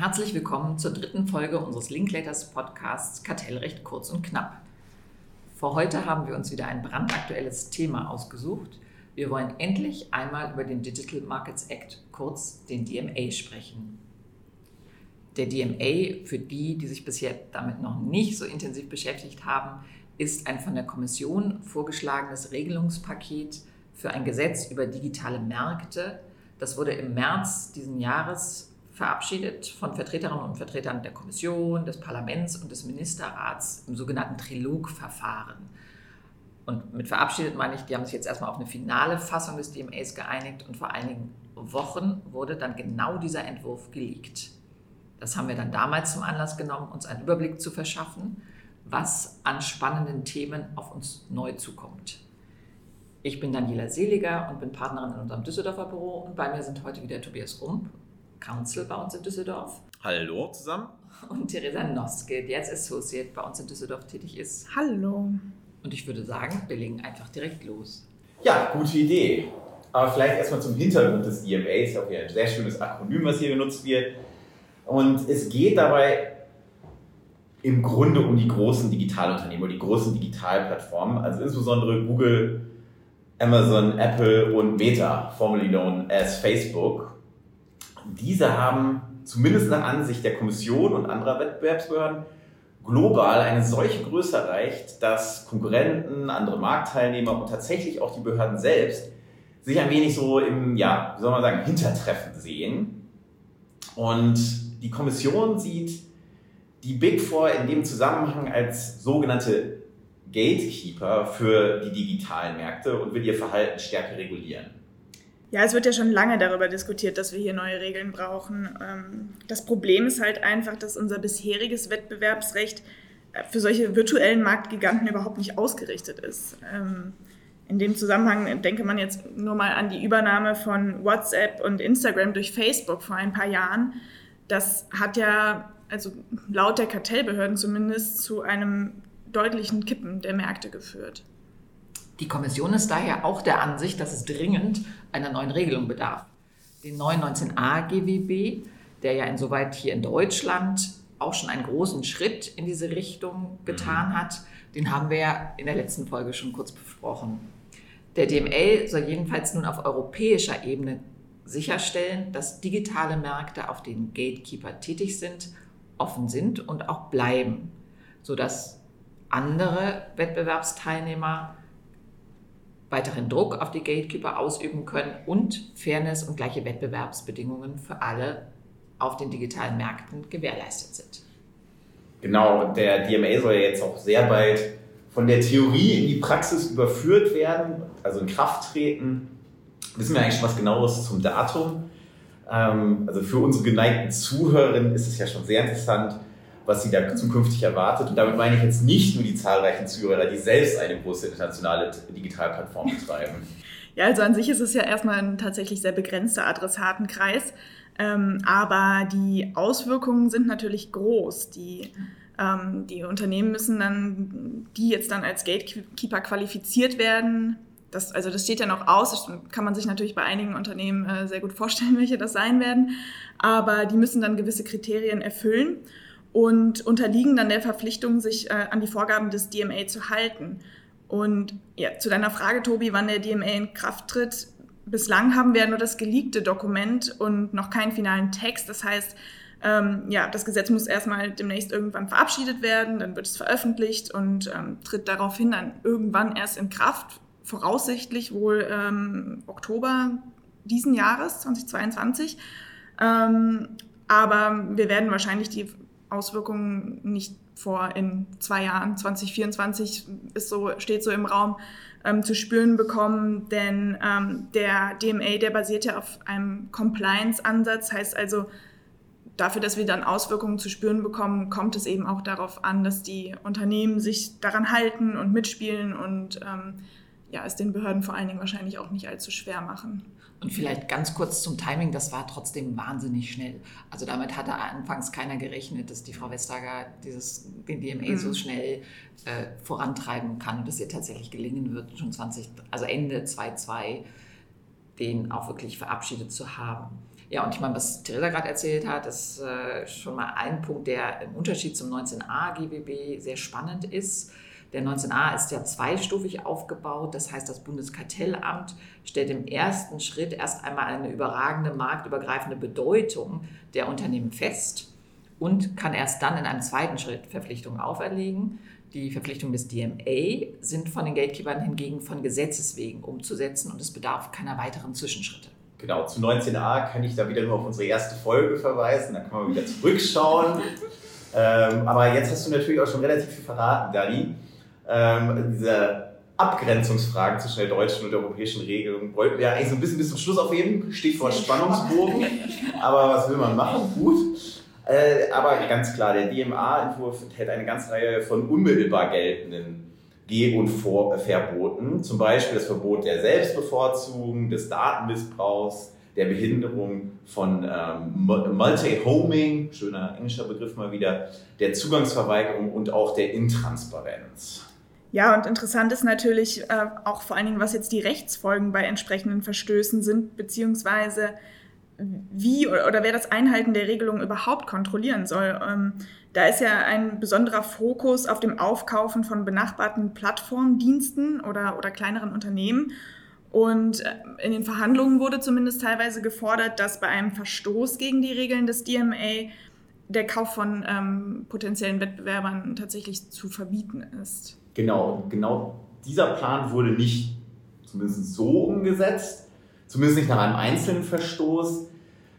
Herzlich willkommen zur dritten Folge unseres Linklaters Podcasts Kartellrecht kurz und knapp. Für heute haben wir uns wieder ein brandaktuelles Thema ausgesucht. Wir wollen endlich einmal über den Digital Markets Act, kurz den DMA, sprechen. Der DMA, für die, die sich bisher damit noch nicht so intensiv beschäftigt haben, ist ein von der Kommission vorgeschlagenes Regelungspaket für ein Gesetz über digitale Märkte. Das wurde im März diesen Jahres verabschiedet von Vertreterinnen und Vertretern der Kommission, des Parlaments und des Ministerrats im sogenannten Trilogverfahren. Und mit verabschiedet meine ich, die haben sich jetzt erstmal auf eine finale Fassung des DMAs geeinigt und vor einigen Wochen wurde dann genau dieser Entwurf geleakt. Das haben wir dann damals zum Anlass genommen, uns einen Überblick zu verschaffen, was an spannenden Themen auf uns neu zukommt. Ich bin Daniela Seliger und bin Partnerin in unserem Düsseldorfer Büro und bei mir sind heute wieder Tobias Rump Council bei uns in Düsseldorf. Hallo zusammen. Und Theresa Noske, die als Associate bei uns in Düsseldorf tätig ist. Hallo. Und ich würde sagen, wir legen einfach direkt los. Ja, gute Idee. Aber vielleicht erstmal zum Hintergrund des ja auch ein sehr schönes Akronym, was hier genutzt wird. Und es geht dabei im Grunde um die großen Digitalunternehmen oder die großen Digitalplattformen, also insbesondere Google, Amazon, Apple und Meta, formerly known as Facebook. Diese haben zumindest nach Ansicht der Kommission und anderer Wettbewerbsbehörden global eine solche Größe erreicht, dass Konkurrenten, andere Marktteilnehmer und tatsächlich auch die Behörden selbst sich ein wenig so im, ja, wie soll man sagen, Hintertreffen sehen. Und die Kommission sieht die Big Four in dem Zusammenhang als sogenannte Gatekeeper für die digitalen Märkte und will ihr Verhalten stärker regulieren. Ja, es wird ja schon lange darüber diskutiert, dass wir hier neue Regeln brauchen. Ähm, das Problem ist halt einfach, dass unser bisheriges Wettbewerbsrecht äh, für solche virtuellen Marktgiganten überhaupt nicht ausgerichtet ist. Ähm, in dem Zusammenhang denke man jetzt nur mal an die Übernahme von WhatsApp und Instagram durch Facebook vor ein paar Jahren. Das hat ja, also laut der Kartellbehörden zumindest, zu einem deutlichen Kippen der Märkte geführt. Die Kommission ist daher auch der Ansicht, dass es dringend einer neuen Regelung bedarf. Den neuen 19a GWB, der ja insoweit hier in Deutschland auch schon einen großen Schritt in diese Richtung getan mhm. hat, den haben wir ja in der letzten Folge schon kurz besprochen. Der DML soll jedenfalls nun auf europäischer Ebene sicherstellen, dass digitale Märkte, auf denen Gatekeeper tätig sind, offen sind und auch bleiben, sodass andere Wettbewerbsteilnehmer weiteren Druck auf die Gatekeeper ausüben können und Fairness und gleiche Wettbewerbsbedingungen für alle auf den digitalen Märkten gewährleistet sind. Genau, der DMA soll ja jetzt auch sehr bald von der Theorie in die Praxis überführt werden, also in Kraft treten. Wissen wir eigentlich schon was genaues zum Datum? Ähm, also für unsere geneigten Zuhörerinnen ist es ja schon sehr interessant, was sie da zukünftig erwartet. Und damit meine ich jetzt nicht nur die zahlreichen Zuhörer, die selbst eine große internationale Digitalplattform betreiben. Ja, also an sich ist es ja erstmal ein tatsächlich sehr begrenzter Adressatenkreis. Ähm, aber die Auswirkungen sind natürlich groß. Die, ähm, die Unternehmen müssen dann, die jetzt dann als Gatekeeper qualifiziert werden, das, also das steht ja noch aus, das kann man sich natürlich bei einigen Unternehmen äh, sehr gut vorstellen, welche das sein werden, aber die müssen dann gewisse Kriterien erfüllen und unterliegen dann der Verpflichtung, sich äh, an die Vorgaben des DMA zu halten. Und ja, zu deiner Frage, Tobi, wann der DMA in Kraft tritt. Bislang haben wir nur das geleakte Dokument und noch keinen finalen Text. Das heißt, ähm, ja, das Gesetz muss erstmal demnächst irgendwann verabschiedet werden, dann wird es veröffentlicht und ähm, tritt daraufhin dann irgendwann erst in Kraft, voraussichtlich wohl ähm, Oktober diesen Jahres, 2022. Ähm, aber wir werden wahrscheinlich die Auswirkungen nicht vor in zwei Jahren, 2024 ist so, steht so im Raum, ähm, zu spüren bekommen, denn ähm, der DMA, der basiert ja auf einem Compliance-Ansatz, heißt also, dafür, dass wir dann Auswirkungen zu spüren bekommen, kommt es eben auch darauf an, dass die Unternehmen sich daran halten und mitspielen und ähm, ja, es den Behörden vor allen Dingen wahrscheinlich auch nicht allzu schwer machen. Und vielleicht ganz kurz zum Timing, das war trotzdem wahnsinnig schnell. Also damit hatte anfangs keiner gerechnet, dass die Frau Vestager dieses, den DMA mhm. so schnell äh, vorantreiben kann und dass ihr tatsächlich gelingen wird, schon 20, also Ende 2022 den auch wirklich verabschiedet zu haben. Ja, und ich meine, was Theresa gerade erzählt hat, ist äh, schon mal ein Punkt, der im Unterschied zum 19a GWB sehr spannend ist. Der 19a ist ja zweistufig aufgebaut. Das heißt, das Bundeskartellamt stellt im ersten Schritt erst einmal eine überragende marktübergreifende Bedeutung der Unternehmen fest und kann erst dann in einem zweiten Schritt Verpflichtungen auferlegen. Die Verpflichtungen des DMA sind von den Gatekeepern hingegen von Gesetzes wegen umzusetzen und es bedarf keiner weiteren Zwischenschritte. Genau, zu 19a kann ich da wieder nur auf unsere erste Folge verweisen, da kann man wieder zurückschauen. ähm, aber jetzt hast du natürlich auch schon relativ viel verraten, Dani. Ähm, diese Abgrenzungsfragen zwischen der deutschen und der europäischen Regelung wollten wir eigentlich so ein bisschen bis zum Schluss aufheben. Stichwort Spannungsbogen. Aber was will man machen? Gut. Äh, aber ganz klar, der DMA-Entwurf enthält eine ganze Reihe von unmittelbar geltenden Geh- und Vor Verboten, zum Beispiel das Verbot der Selbstbevorzugung, des Datenmissbrauchs, der Behinderung von ähm, Multi-Homing, schöner englischer Begriff mal wieder, der Zugangsverweigerung und auch der Intransparenz. Ja, und interessant ist natürlich äh, auch vor allen Dingen, was jetzt die Rechtsfolgen bei entsprechenden Verstößen sind, beziehungsweise wie oder, wer das Einhalten der Regelung überhaupt kontrollieren soll. Ähm, da ist ja ein besonderer Fokus auf dem Aufkaufen von benachbarten Plattformdiensten oder, oder kleineren Unternehmen. Und äh, in den Verhandlungen wurde zumindest teilweise gefordert, dass bei einem Verstoß gegen die Regeln des DMA der Kauf von ähm, potenziellen Wettbewerbern tatsächlich zu verbieten ist. Genau, genau dieser Plan wurde nicht zumindest so umgesetzt, zumindest nicht nach einem einzelnen Verstoß,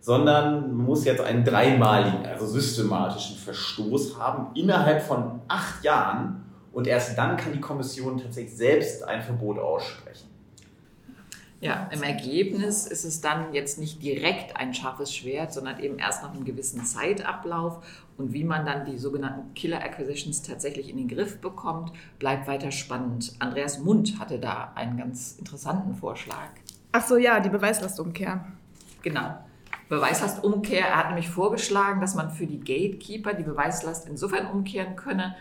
sondern man muss jetzt einen dreimaligen, also systematischen Verstoß haben innerhalb von acht Jahren und erst dann kann die Kommission tatsächlich selbst ein Verbot aussprechen. Ja, im Ergebnis ist es dann jetzt nicht direkt ein scharfes Schwert, sondern eben erst nach einem gewissen Zeitablauf. Und wie man dann die sogenannten Killer Acquisitions tatsächlich in den Griff bekommt, bleibt weiter spannend. Andreas Mund hatte da einen ganz interessanten Vorschlag. Ach so, ja, die Beweislastumkehr. Genau. Beweislastumkehr. Er hat nämlich vorgeschlagen, dass man für die Gatekeeper die Beweislast insofern umkehren könne,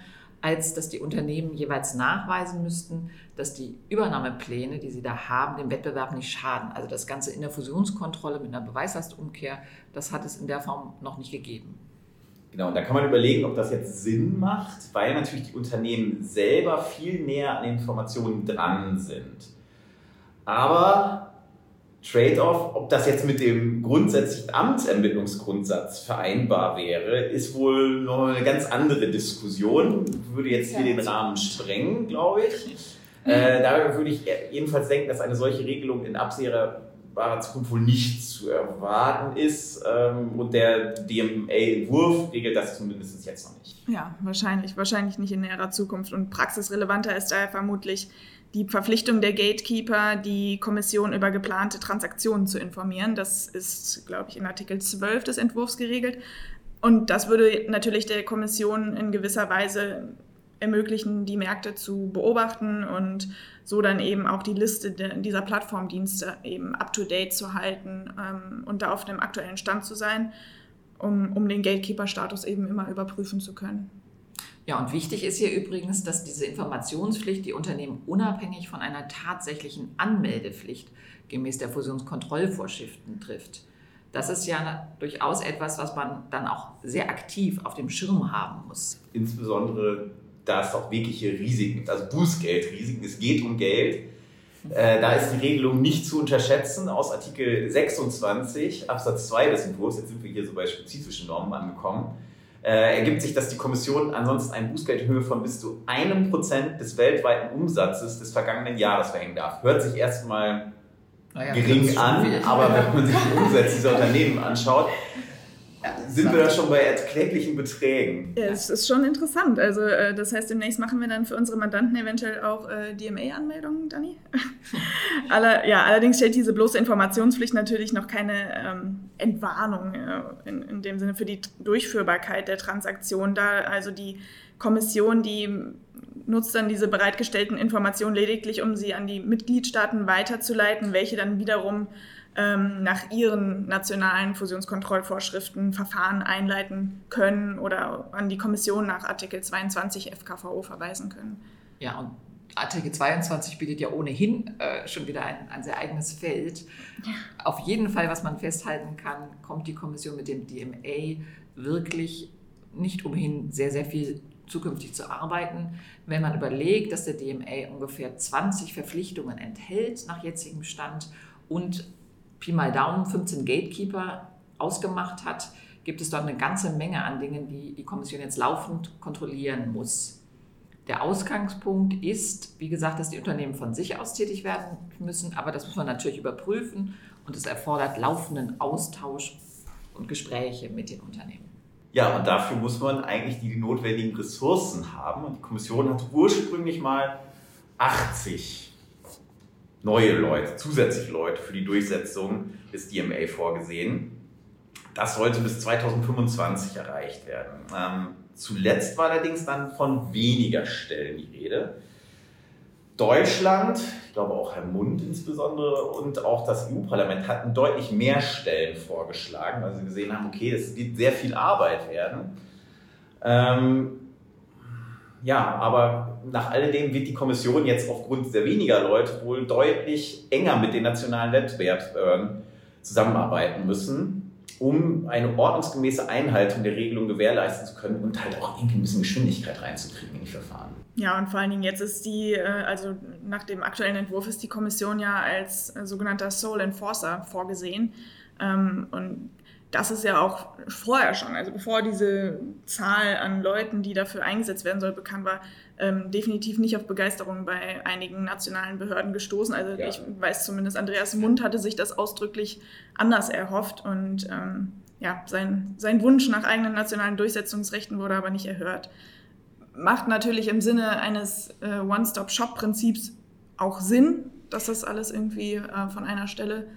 als dass die Unternehmen jeweils nachweisen müssten, dass die Übernahmepläne, die sie da haben, dem Wettbewerb nicht schaden. Also das Ganze in der Fusionskontrolle mit einer Beweislastumkehr, das hat es in der Form noch nicht gegeben. Genau, und da kann man überlegen, ob das jetzt Sinn macht, weil natürlich die Unternehmen selber viel näher an Informationen dran sind. Aber Trade-off, ob das jetzt mit dem grundsätzlichen Amtsermittlungsgrundsatz vereinbar wäre, ist wohl noch eine ganz andere Diskussion. Würde jetzt hier den Rahmen sprengen, glaube ich. Äh, da würde ich jedenfalls denken, dass eine solche Regelung in absehbarer Zukunft wohl nicht zu erwarten ist. Ähm, und der DMA-Entwurf regelt das zumindest jetzt noch nicht. Ja, wahrscheinlich. Wahrscheinlich nicht in näherer Zukunft. Und praxisrelevanter ist daher vermutlich die Verpflichtung der Gatekeeper, die Kommission über geplante Transaktionen zu informieren. Das ist, glaube ich, in Artikel 12 des Entwurfs geregelt. Und das würde natürlich der Kommission in gewisser Weise ermöglichen, die Märkte zu beobachten und so dann eben auch die Liste dieser Plattformdienste eben up-to-date zu halten ähm, und da auf dem aktuellen Stand zu sein, um, um den Gatekeeper-Status eben immer überprüfen zu können. Ja, und wichtig ist hier übrigens, dass diese Informationspflicht die Unternehmen unabhängig von einer tatsächlichen Anmeldepflicht gemäß der Fusionskontrollvorschriften trifft. Das ist ja durchaus etwas, was man dann auch sehr aktiv auf dem Schirm haben muss. Insbesondere, da es auch wirkliche Risiken, also Bußgeldrisiken, es geht um Geld. Äh, da ist die Regelung nicht zu unterschätzen aus Artikel 26 Absatz 2 des Entwurfs. Jetzt sind wir hier so bei spezifischen Normen angekommen äh, ergibt sich, dass die Kommission ansonsten eine Bußgeldhöhe von bis zu einem Prozent des weltweiten Umsatzes des vergangenen Jahres verhängen darf. Hört sich erstmal naja, gering an, aber wenn man sich die Umsätze dieser Unternehmen anschaut, sind wir da schon bei erkläglichen Beträgen. Ja, es ist schon interessant. Also äh, das heißt, demnächst machen wir dann für unsere Mandanten eventuell auch äh, DMA-Anmeldungen, Dani. Aller, ja, allerdings stellt diese bloße Informationspflicht natürlich noch keine ähm, Entwarnung äh, in, in dem Sinne für die Durchführbarkeit der Transaktion dar. Also die Kommission, die nutzt dann diese bereitgestellten Informationen lediglich, um sie an die Mitgliedstaaten weiterzuleiten, welche dann wiederum ähm, nach ihren nationalen Fusionskontrollvorschriften Verfahren einleiten können oder an die Kommission nach Artikel 22 FKVO verweisen können. Ja, und Artikel 22 bietet ja ohnehin äh, schon wieder ein, ein sehr eigenes Feld. Ja. Auf jeden Fall, was man festhalten kann, kommt die Kommission mit dem DMA wirklich nicht umhin, sehr, sehr viel zukünftig zu arbeiten. Wenn man überlegt, dass der DMA ungefähr 20 Verpflichtungen enthält nach jetzigem Stand und Pi mal Daumen 15 Gatekeeper ausgemacht hat, gibt es dort eine ganze Menge an Dingen, die die Kommission jetzt laufend kontrollieren muss. Der Ausgangspunkt ist, wie gesagt, dass die Unternehmen von sich aus tätig werden müssen, aber das muss man natürlich überprüfen und es erfordert laufenden Austausch und Gespräche mit den Unternehmen. Ja, und dafür muss man eigentlich die notwendigen Ressourcen haben. Und die Kommission hat ursprünglich mal 80 neue Leute, zusätzliche Leute für die Durchsetzung des DMA vorgesehen. Das sollte bis 2025 erreicht werden. Ähm, zuletzt war allerdings dann von weniger Stellen die Rede. Deutschland, ich glaube auch Herr Mund insbesondere und auch das EU-Parlament hatten deutlich mehr Stellen vorgeschlagen, weil sie gesehen haben, okay, es wird sehr viel Arbeit werden. Ähm, ja, aber nach alledem wird die Kommission jetzt aufgrund der weniger Leute wohl deutlich enger mit den nationalen Wettbewerbsbehörden zusammenarbeiten müssen um eine ordnungsgemäße Einhaltung der Regelung gewährleisten zu können und halt auch irgendwie ein bisschen Geschwindigkeit reinzukriegen in die Verfahren. Ja, und vor allen Dingen jetzt ist die, äh, also nach dem aktuellen Entwurf ist die Kommission ja als äh, sogenannter Sole Enforcer vorgesehen. Ähm, und das ist ja auch vorher schon, also bevor diese Zahl an Leuten, die dafür eingesetzt werden soll, bekannt war, ähm, definitiv nicht auf Begeisterung bei einigen nationalen Behörden gestoßen. Also ja. ich weiß zumindest, Andreas Mund hatte sich das ausdrücklich anders erhofft und ähm, ja, sein, sein Wunsch nach eigenen nationalen Durchsetzungsrechten wurde aber nicht erhört. Macht natürlich im Sinne eines äh, One-Stop-Shop-Prinzips auch Sinn, dass das alles irgendwie äh, von einer Stelle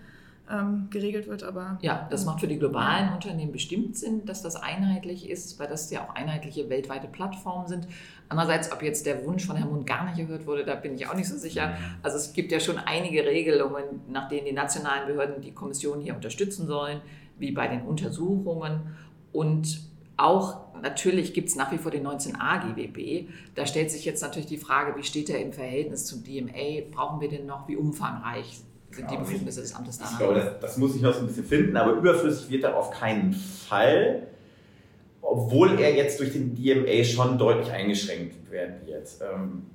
ähm, geregelt wird. Aber ja, das macht für die globalen Unternehmen bestimmt Sinn, dass das einheitlich ist, weil das ja auch einheitliche weltweite Plattformen sind. Andererseits, ob jetzt der Wunsch von Herrn Mund gar nicht erhört wurde, da bin ich auch nicht so sicher. Mhm. Also es gibt ja schon einige Regelungen, nach denen die nationalen Behörden die Kommission hier unterstützen sollen, wie bei den Untersuchungen. Und auch natürlich gibt es nach wie vor den 19a GWB. Da stellt sich jetzt natürlich die Frage, wie steht er im Verhältnis zum DMA? Brauchen wir den noch? Wie umfangreich sind die Befugnisse des Amtes danach. Ich glaube, das, das, muss ich noch so ein bisschen finden, aber überflüssig wird er auf keinen Fall, obwohl er jetzt durch den DMA schon deutlich eingeschränkt werden wird. Ähm,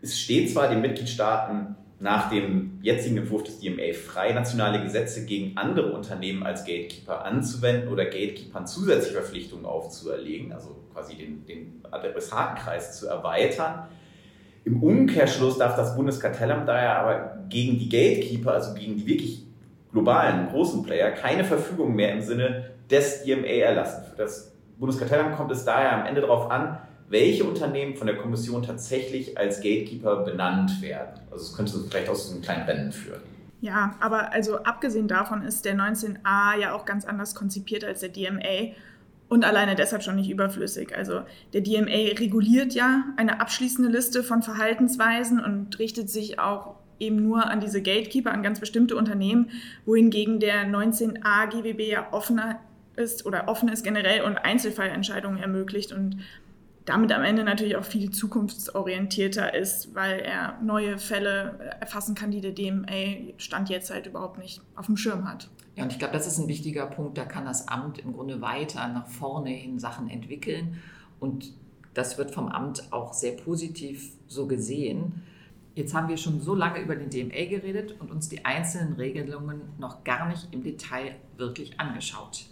es steht zwar den Mitgliedstaaten nach dem jetzigen Entwurf des DMA frei, nationale Gesetze gegen andere Unternehmen als Gatekeeper anzuwenden oder Gatekeepern zusätzliche Verpflichtungen aufzuerlegen, also quasi den, den Adressatenkreis zu erweitern. Im Umkehrschluss darf das Bundeskartellamt daher aber gegen die Gatekeeper, also gegen die wirklich globalen, großen Player, keine Verfügung mehr im Sinne des DMA erlassen. Für das Bundeskartellamt kommt es daher am Ende darauf an, welche Unternehmen von der Kommission tatsächlich als Gatekeeper benannt werden. Also es könnte vielleicht aus so einem kleinen Rennen führen. Ja, aber also abgesehen davon ist der 19a ja auch ganz anders konzipiert als der DMA und alleine deshalb schon nicht überflüssig. Also der DMA reguliert ja eine abschließende Liste von Verhaltensweisen und richtet sich auch eben nur an diese Gatekeeper, an ganz bestimmte Unternehmen, wohingegen der 19a GWB ja offener ist oder offen ist generell und Einzelfallentscheidungen ermöglicht und damit am Ende natürlich auch viel zukunftsorientierter ist, weil er neue Fälle erfassen kann, die der DMA Stand jetzt halt überhaupt nicht auf dem Schirm hat. Ja, und ich glaube, das ist ein wichtiger Punkt. Da kann das Amt im Grunde weiter nach vorne hin Sachen entwickeln. Und das wird vom Amt auch sehr positiv so gesehen. Jetzt haben wir schon so lange über den DMA geredet und uns die einzelnen Regelungen noch gar nicht im Detail wirklich angeschaut.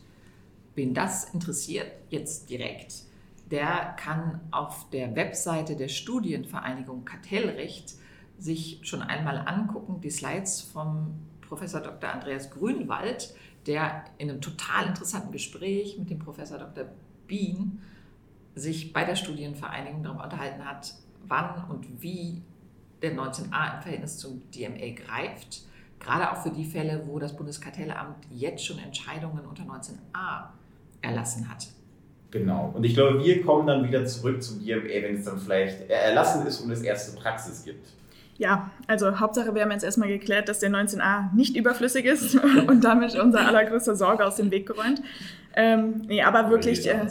Wen das interessiert, jetzt direkt, der kann auf der Webseite der Studienvereinigung Kartellrecht sich schon einmal angucken, die Slides vom Professor Dr. Andreas Grünwald, der in einem total interessanten Gespräch mit dem Professor Dr. Bien sich bei der Studienvereinigung darüber unterhalten hat, wann und wie der 19a im Verhältnis zum DMA greift. Gerade auch für die Fälle, wo das Bundeskartellamt jetzt schon Entscheidungen unter 19a erlassen hat. Genau. Und ich glaube, wir kommen dann wieder zurück zum DMA, wenn es dann vielleicht erlassen ist und es erste Praxis gibt. Ja, also Hauptsache, wir haben jetzt erstmal geklärt, dass der 19a nicht überflüssig ist und damit unser allergrößte Sorge aus dem Weg geräumt. Ähm, nee, aber wirklich, äh,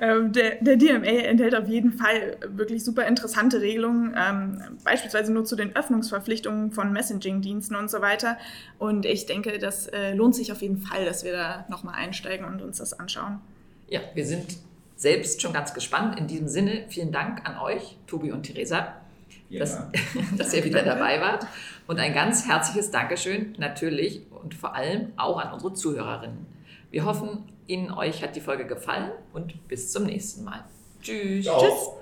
Ähm, der, der, DMA enthält auf jeden Fall wirklich super interessante Regelungen, ähm, beispielsweise nur zu den Öffnungsverpflichtungen von Messaging-Diensten und so weiter. Und ich denke, das äh, lohnt sich auf jeden Fall, dass wir da nochmal einsteigen und uns das anschauen. Ja, wir sind selbst schon ganz gespannt. In diesem Sinne, vielen Dank an euch, Tobi und Theresa, ja. dass, dass ihr wieder dabei wart. Und ein ganz herzliches Dankeschön natürlich und vor allem auch an unsere Zuhörerinnen. Wir hoffen, Ihnen euch hat die Folge gefallen und bis zum nächsten Mal. Tschüss. Ciao. Tschüss.